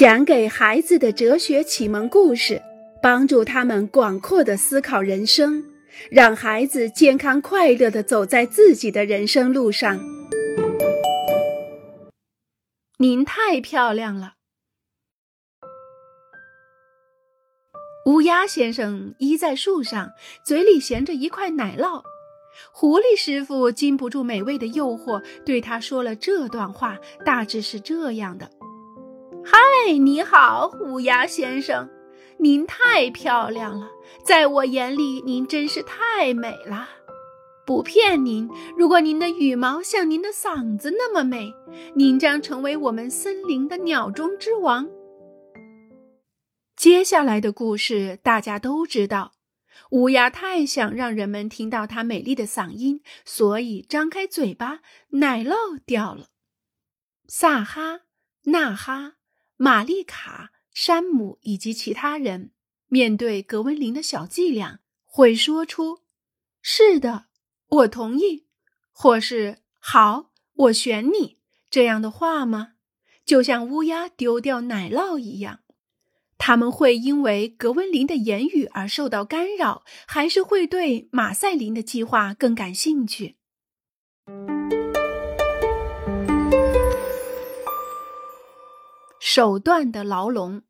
讲给孩子的哲学启蒙故事，帮助他们广阔的思考人生，让孩子健康快乐的走在自己的人生路上。您太漂亮了。乌鸦先生依在树上，嘴里衔着一块奶酪。狐狸师傅禁不住美味的诱惑，对他说了这段话，大致是这样的：“嗨，你好，乌鸦先生，您太漂亮了，在我眼里您真是太美了。不骗您，如果您的羽毛像您的嗓子那么美，您将成为我们森林的鸟中之王。”接下来的故事大家都知道。乌鸦太想让人们听到它美丽的嗓音，所以张开嘴巴，奶酪掉了。萨哈、纳哈、玛丽卡、山姆以及其他人面对格温林的小伎俩，会说出“是的，我同意”或是“好，我选你”这样的话吗？就像乌鸦丢掉奶酪一样。他们会因为格温林的言语而受到干扰，还是会对马赛林的计划更感兴趣？手段的牢笼。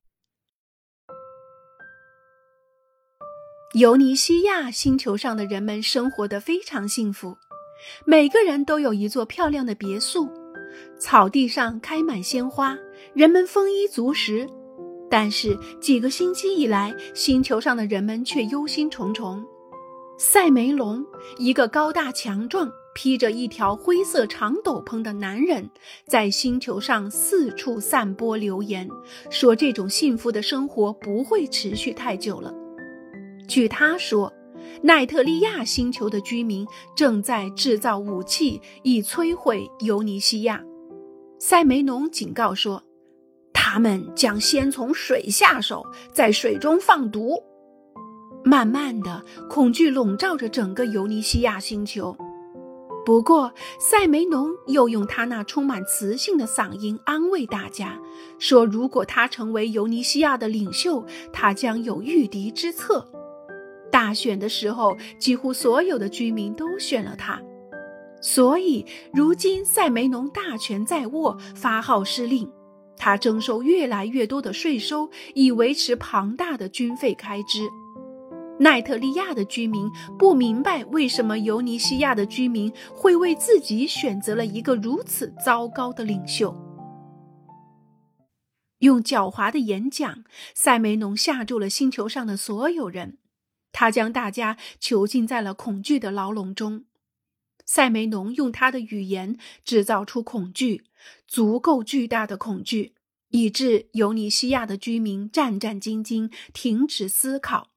尤尼西亚星球上的人们生活的非常幸福，每个人都有一座漂亮的别墅，草地上开满鲜花，人们丰衣足食。但是几个星期以来，星球上的人们却忧心忡忡。赛梅隆，一个高大强壮、披着一条灰色长斗篷的男人，在星球上四处散播流言，说这种幸福的生活不会持续太久了。据他说，奈特利亚星球的居民正在制造武器，以摧毁尤尼西亚。塞梅农警告说。他们将先从水下手，在水中放毒。慢慢的，恐惧笼罩着整个尤尼西亚星球。不过，塞梅农又用他那充满磁性的嗓音安慰大家，说：“如果他成为尤尼西亚的领袖，他将有御敌之策。”大选的时候，几乎所有的居民都选了他，所以如今塞梅农大权在握，发号施令。他征收越来越多的税收，以维持庞大的军费开支。奈特利亚的居民不明白为什么尤尼西亚的居民会为自己选择了一个如此糟糕的领袖。用狡猾的演讲，塞梅农吓住了星球上的所有人，他将大家囚禁在了恐惧的牢笼中。塞梅农用他的语言制造出恐惧，足够巨大的恐惧，以致尤尼西亚的居民战战兢兢，停止思考。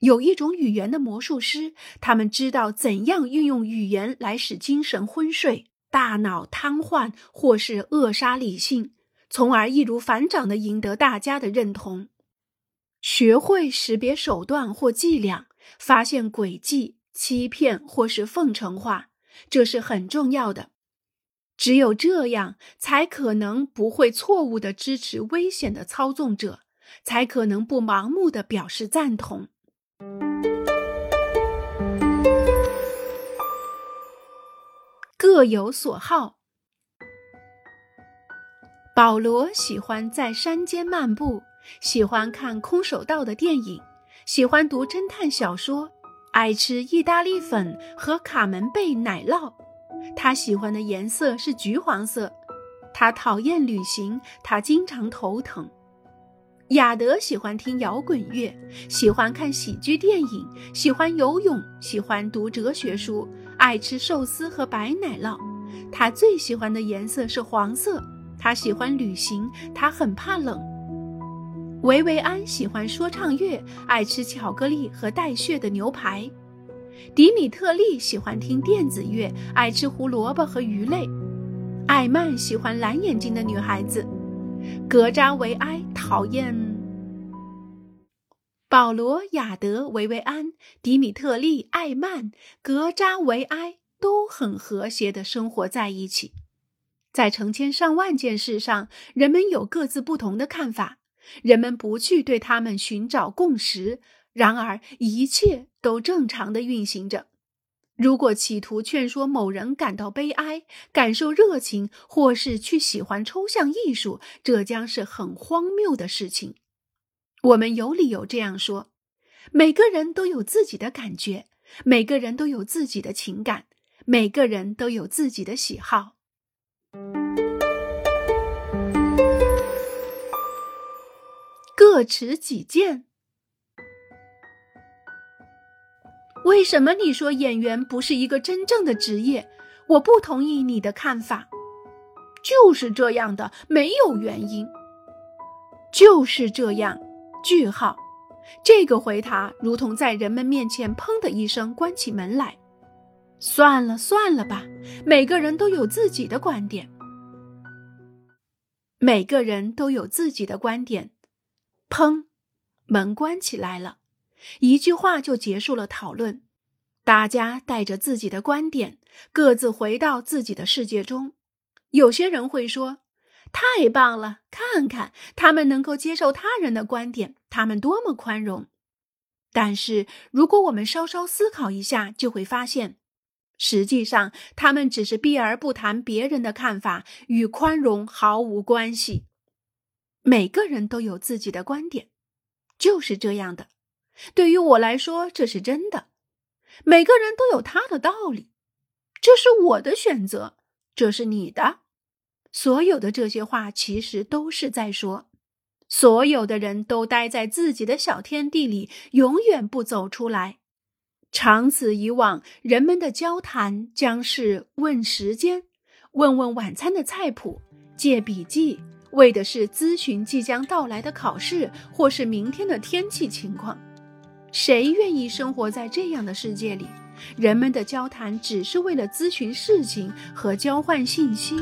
有一种语言的魔术师，他们知道怎样运用语言来使精神昏睡、大脑瘫痪，或是扼杀理性，从而易如反掌地赢得大家的认同。学会识别手段或伎俩，发现诡计、欺骗或是奉承话。这是很重要的，只有这样，才可能不会错误的支持危险的操纵者，才可能不盲目的表示赞同。各有所好。保罗喜欢在山间漫步，喜欢看空手道的电影，喜欢读侦探小说。爱吃意大利粉和卡门贝奶酪，他喜欢的颜色是橘黄色。他讨厌旅行，他经常头疼。亚德喜欢听摇滚乐，喜欢看喜剧电影，喜欢游泳，喜欢读哲学书，爱吃寿司和白奶酪。他最喜欢的颜色是黄色。他喜欢旅行，他很怕冷。维维安喜欢说唱乐，爱吃巧克力和带血的牛排。迪米特利喜欢听电子乐，爱吃胡萝卜和鱼类。艾曼喜欢蓝眼睛的女孩子。格扎维埃讨厌。保罗、雅德、维维安、迪米特利、艾曼、格扎维埃都很和谐的生活在一起。在成千上万件事上，人们有各自不同的看法，人们不去对他们寻找共识，然而一切都正常的运行着。如果企图劝说某人感到悲哀、感受热情，或是去喜欢抽象艺术，这将是很荒谬的事情。我们有理由这样说：每个人都有自己的感觉，每个人都有自己的情感，每个人都有自己的喜好。各持己见。为什么你说演员不是一个真正的职业？我不同意你的看法。就是这样的，没有原因。就是这样。句号。这个回答如同在人们面前砰的一声关起门来。算了算了吧，每个人都有自己的观点。每个人都有自己的观点。砰，门关起来了。一句话就结束了讨论，大家带着自己的观点，各自回到自己的世界中。有些人会说：“太棒了，看看他们能够接受他人的观点，他们多么宽容。”但是，如果我们稍稍思考一下，就会发现，实际上他们只是避而不谈别人的看法，与宽容毫无关系。每个人都有自己的观点，就是这样的。对于我来说，这是真的。每个人都有他的道理，这是我的选择，这是你的。所有的这些话，其实都是在说，所有的人都待在自己的小天地里，永远不走出来。长此以往，人们的交谈将是问时间，问问晚餐的菜谱，借笔记，为的是咨询即将到来的考试，或是明天的天气情况。谁愿意生活在这样的世界里？人们的交谈只是为了咨询事情和交换信息。